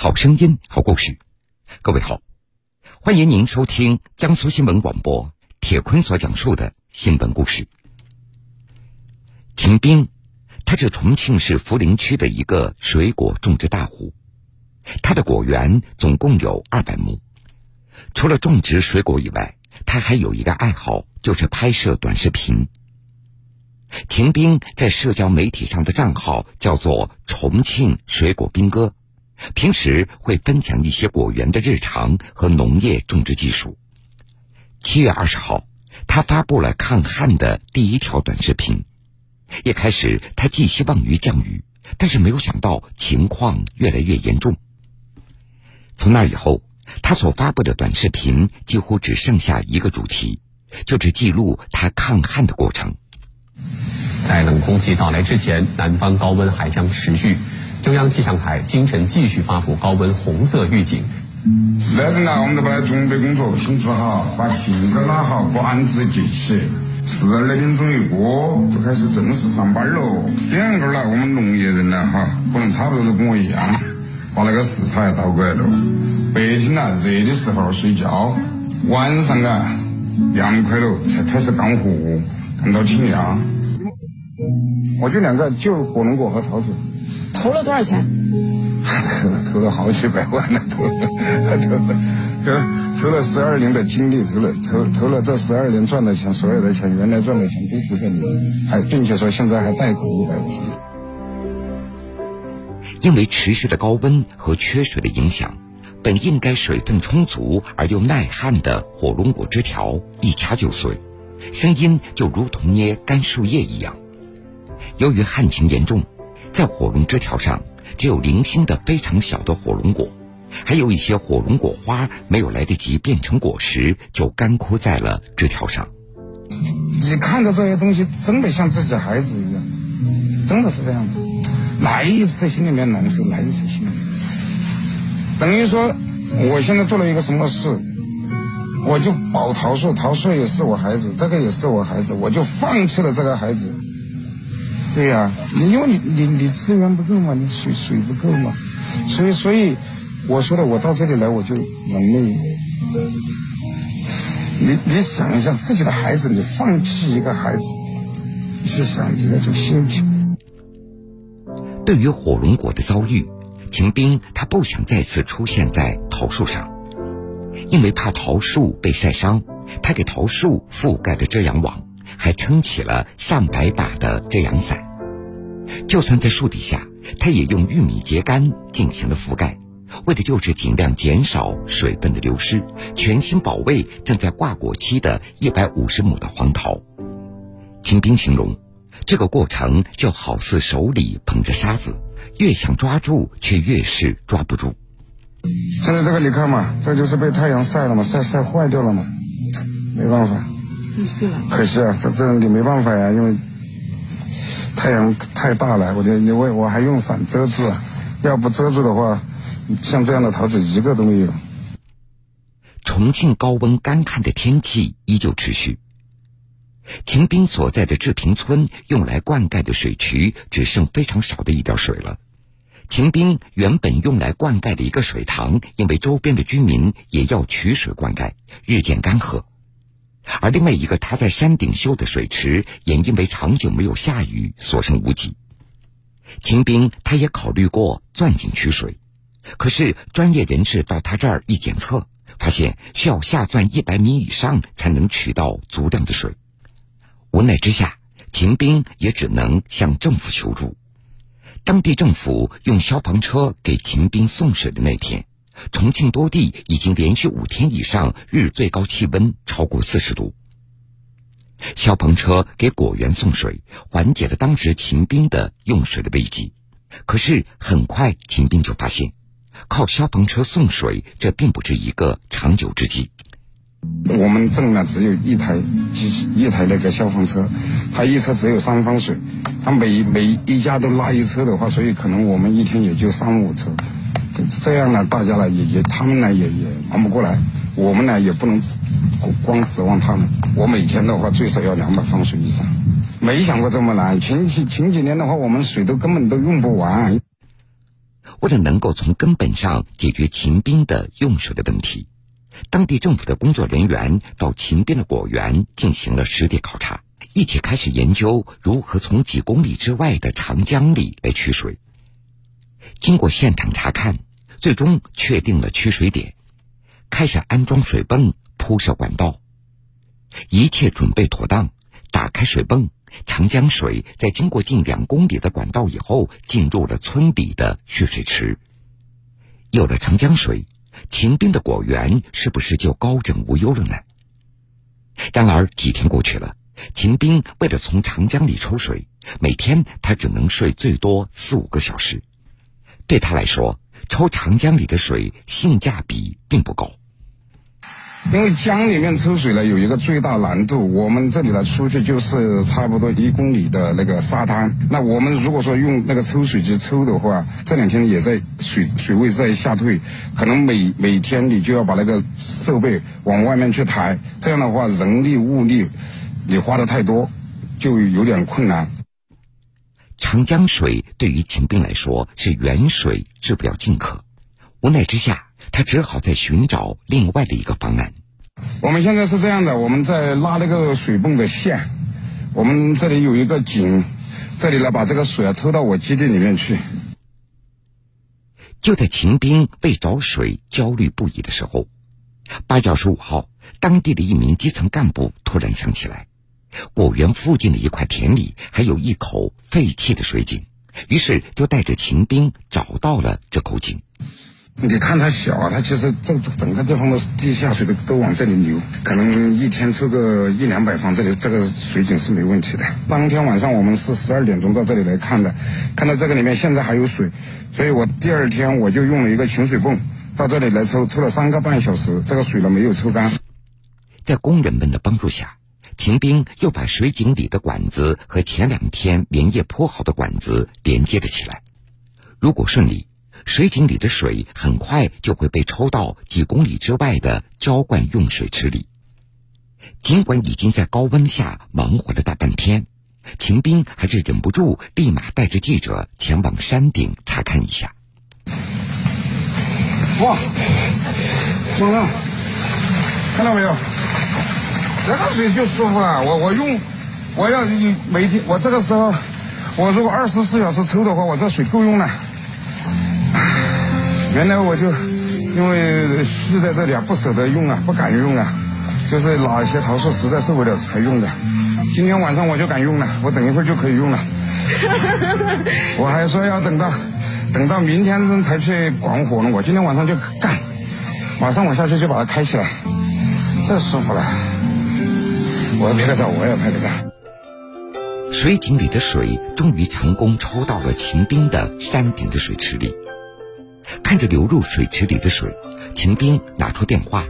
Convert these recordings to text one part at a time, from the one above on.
好声音，好故事。各位好，欢迎您收听江苏新闻广播铁坤所讲述的新闻故事。秦兵，他是重庆市涪陵区的一个水果种植大户，他的果园总共有二百亩。除了种植水果以外，他还有一个爱好，就是拍摄短视频。秦兵在社交媒体上的账号叫做“重庆水果兵哥”，平时会分享一些果园的日常和农业种植技术。七月二十号，他发布了抗旱的第一条短视频。一开始，他寄希望于降雨，但是没有想到情况越来越严重。从那以后，他所发布的短视频几乎只剩下一个主题，就是记录他抗旱的过程。在冷空气到来之前，南方高温还将持续。中央气象台今晨继续发布高温红色预警。那是呢，我们就把准备工作拼做好，把瓶子拉好，把案子接起。十二点钟一过，就开始正式上班喽。点个呢，我们农业人呢，哈，可能差不多都跟我一样，把那个食材倒过来了。白天呢，热的时候睡觉，晚上啊，凉快了才开始干活，干到天亮。我就两个，就火龙果和桃子。投了多少钱？投 了投了好几百万呢，投了 投了，投投了十二年的精力，投了投投了这十二年赚的钱，所有的钱，原来赚的钱都投在里面，还并且说现在还贷款一百五十。因为持续的高温和缺水的影响，本应该水分充足而又耐旱的火龙果枝条一掐就碎，声音就如同捏干树叶一样。由于旱情严重，在火龙枝条上只有零星的非常小的火龙果，还有一些火龙果花没有来得及变成果实，就干枯在了枝条上。你看着这些东西，真的像自己孩子一样，真的是这样的。来一次心里面难受，来一次心里面。等于说，我现在做了一个什么事，我就保桃树，桃树也是我孩子，这个也是我孩子，我就放弃了这个孩子。对呀，你因为你你你资源不够嘛，你水水不够嘛，所以所以我说的，我到这里来我就能累。你你想一下自己的孩子，你放弃一个孩子，去想这那种心情。对于火龙果的遭遇，秦兵他不想再次出现在桃树上，因为怕桃树被晒伤，他给桃树覆盖的遮阳网，还撑起了上百把的遮阳伞。就算在树底下，他也用玉米秸秆进行了覆盖，为的就是尽量减少水分的流失，全心保卫正在挂果期的一百五十亩的黄桃。秦兵形容。这个过程就好似手里捧着沙子，越想抓住，却越是抓不住。现在这个你看嘛，这就是被太阳晒了嘛，晒晒坏掉了嘛，没办法。可惜了。可惜啊，这这你没办法呀，因为太阳太大了，我就因为我还用伞遮住啊，要不遮住的话，像这样的桃子一个都没有。重庆高温干旱的天气依旧持续。秦兵所在的志平村用来灌溉的水渠只剩非常少的一点水了。秦兵原本用来灌溉的一个水塘，因为周边的居民也要取水灌溉，日渐干涸。而另外一个他在山顶修的水池，也因为长久没有下雨，所剩无几。秦兵他也考虑过钻井取水，可是专业人士到他这儿一检测，发现需要下钻一百米以上才能取到足量的水。无奈之下，秦兵也只能向政府求助。当地政府用消防车给秦兵送水的那天，重庆多地已经连续五天以上日最高气温超过四十度。消防车给果园送水，缓解了当时秦兵的用水的危机。可是很快，秦兵就发现，靠消防车送水，这并不是一个长久之计。我们镇呢只有一台机一台那个消防车，它一车只有三方水，它每每一家都拉一车的话，所以可能我们一天也就三五车，这样呢，大家呢也也他们呢也也忙不过来，我们呢也不能光指望他们。我每天的话最少要两百方水以上，没想过这么难。前几前几年的话，我们水都根本都用不完。为了能够从根本上解决秦兵的用水的问题，当地政府的工作人员到秦兵的果园进行了实地考察，一起开始研究如何从几公里之外的长江里来取水。经过现场查看，最终确定了取水点，开始安装水泵、铺设管道，一切准备妥当，打开水泵。长江水在经过近两公里的管道以后，进入了村里的蓄水池。有了长江水，秦兵的果园是不是就高枕无忧了呢？然而几天过去了，秦兵为了从长江里抽水，每天他只能睡最多四五个小时。对他来说，抽长江里的水性价比并不高。因为江里面抽水呢有一个最大难度，我们这里呢出去就是差不多一公里的那个沙滩。那我们如果说用那个抽水机抽的话，这两天也在水水位在下退，可能每每天你就要把那个设备往外面去抬，这样的话人力物力你花的太多，就有点困难。长江水对于秦兵来说是远水治不了近渴，无奈之下。他只好在寻找另外的一个方案。我们现在是这样的，我们在拉那个水泵的线，我们这里有一个井，这里呢把这个水啊抽到我基地里面去。就在秦兵为找水焦虑不已的时候，八月二十五号，当地的一名基层干部突然想起来，果园附近的一块田里还有一口废弃的水井，于是就带着秦兵找到了这口井。你看它小啊，它其实这整个地方的地下水都都往这里流，可能一天抽个一两百方，这里这个水井是没问题的。当天晚上我们是十二点钟到这里来看的，看到这个里面现在还有水，所以我第二天我就用了一个潜水泵到这里来抽，抽了三个半小时，这个水呢没有抽干。在工人们的帮助下，秦兵又把水井里的管子和前两天连夜铺好的管子连接了起来。如果顺利。水井里的水很快就会被抽到几公里之外的浇灌用水池里。尽管已经在高温下忙活了大半天，秦兵还是忍不住立马带着记者前往山顶查看一下。哇，猛了！看到没有？这个水就舒服了。我我用，我要每天我这个时候，我如果二十四小时抽的话，我这水够用了。原来我就因为蓄在这里啊，不舍得用啊，不敢用啊，就是哪些桃树实在受不了才用的。今天晚上我就敢用了，我等一会儿就可以用了。我还说要等到等到明天才去管火呢，我今天晚上就干，马上我下去就把它开起来，这舒服了。我要拍个照，我也要拍个照。水井里的水终于成功抽到了秦兵的山顶的水池里。看着流入水池里的水，秦兵拿出电话，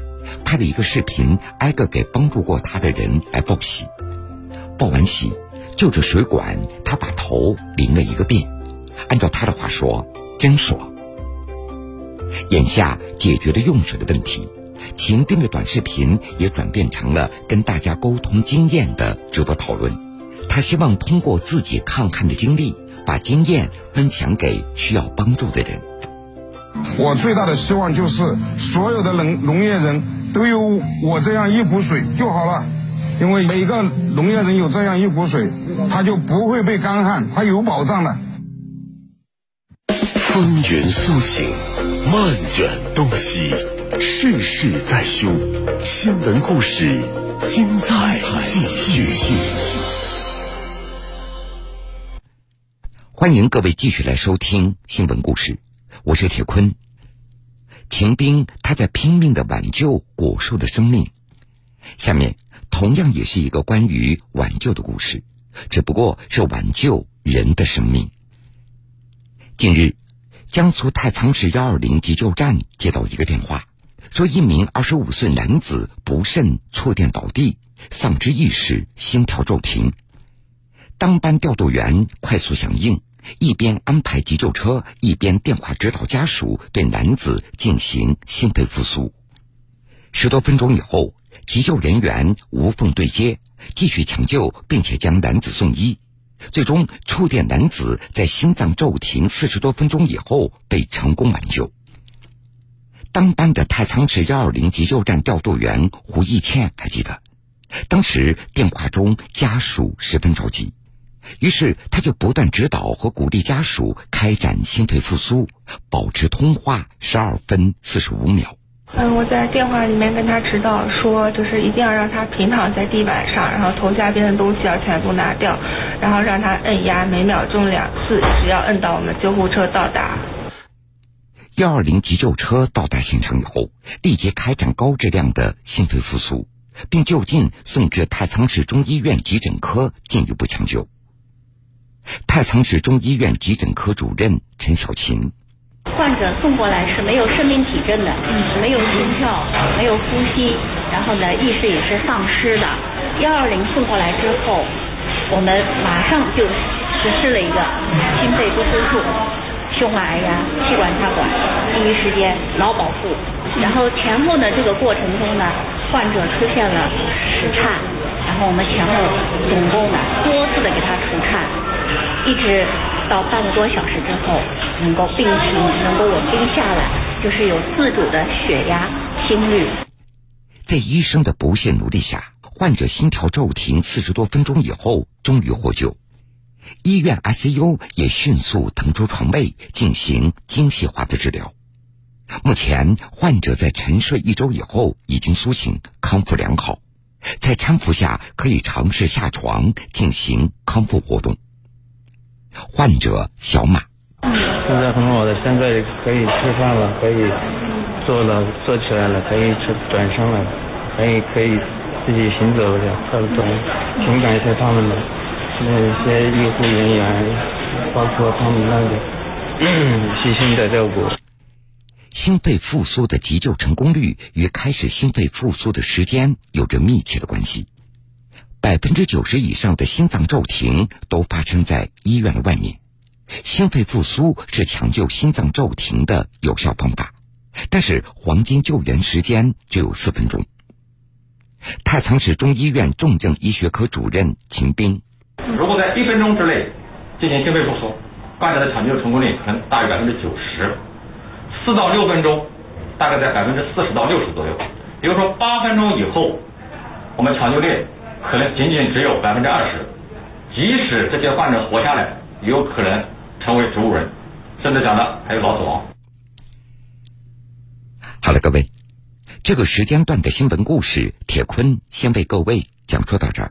拍了一个视频，挨个给帮助过他的人来报喜。报完喜，就着水管，他把头淋了一个遍。按照他的话说，真爽。眼下解决了用水的问题，秦兵的短视频也转变成了跟大家沟通经验的直播讨论。他希望通过自己抗旱的经历，把经验分享给需要帮助的人。我最大的希望就是所有的农农业人都有我这样一股水就好了，因为每个农业人有这样一股水，他就不会被干旱，他有保障的。风云苏醒，漫卷东西，世事在胸，新闻故事精彩继续。欢迎各位继续来收听新闻故事。我是铁坤，秦兵他在拼命的挽救果树的生命。下面同样也是一个关于挽救的故事，只不过是挽救人的生命。近日，江苏太仓市幺二零急救站接到一个电话，说一名二十五岁男子不慎触电倒地，丧失意识，心跳骤停。当班调度员快速响应。一边安排急救车，一边电话指导家属对男子进行心肺复苏。十多分钟以后，急救人员无缝对接，继续抢救，并且将男子送医。最终触电男子在心脏骤停四十多分钟以后被成功挽救。当班的太仓市幺二零急救站调度员胡义倩还记得，当时电话中家属十分着急，于是他就不断指导和鼓励家属开展心肺复苏，保持通话十二分四十五秒。嗯，我在电话里面跟他指导说，就是一定要让他平躺在地板上，然后头下边的东西要全部拿掉，然后让他摁压每秒钟两次，只要摁到我们救护车到达。幺二零急救车到达现场以后，立即开展高质量的心肺复苏，并就近送至太仓市中医院急诊科进一步抢救。太仓市中医院急诊科主任陈小琴，患者送过来是没有生命体征的，没有心跳，没有呼吸，然后呢，意识也是丧失的。幺二零送过来之后，我们马上就实施了一个心肺复苏术。胸外按压、气管插管，第一时间脑保护。然后前后的这个过程中呢，患者出现了室颤，然后我们前后总共呢多次的给他除颤，一直到半个多小时之后，能够病情能够稳定下来，就是有自主的血压、心率。在医生的不懈努力下，患者心跳骤停四十多分钟以后，终于获救。医院 ICU 也迅速腾出床位进行精细化的治疗。目前，患者在沉睡一周以后已经苏醒，康复良好，在搀扶下可以尝试下床进行康复活动。患者小马，现在很好的，现在可以吃饭了，可以坐了，坐起来了，可以转转身了，可以可以自己行走了，差不多，挺感谢他们的。那些医护人员，包括他们那个细心的照顾。心肺复苏的急救成功率与开始心肺复苏的时间有着密切的关系。百分之九十以上的心脏骤停都发生在医院的外面。心肺复苏是抢救心脏骤停的有效方法，但是黄金救援时间只有四分钟。太仓市中医院重症医学科主任秦兵。如果在一分钟之内进行心肺复苏，患者的抢救成功率可能大于百分之九十；四到六分钟，大概在百分之四十到六十左右。比如说八分钟以后，我们抢救率可能仅仅只有百分之二十。即使这些患者活下来，也有可能成为植物人，甚至讲的还有脑死亡。好了，各位，这个时间段的新闻故事，铁坤先为各位讲述到这儿。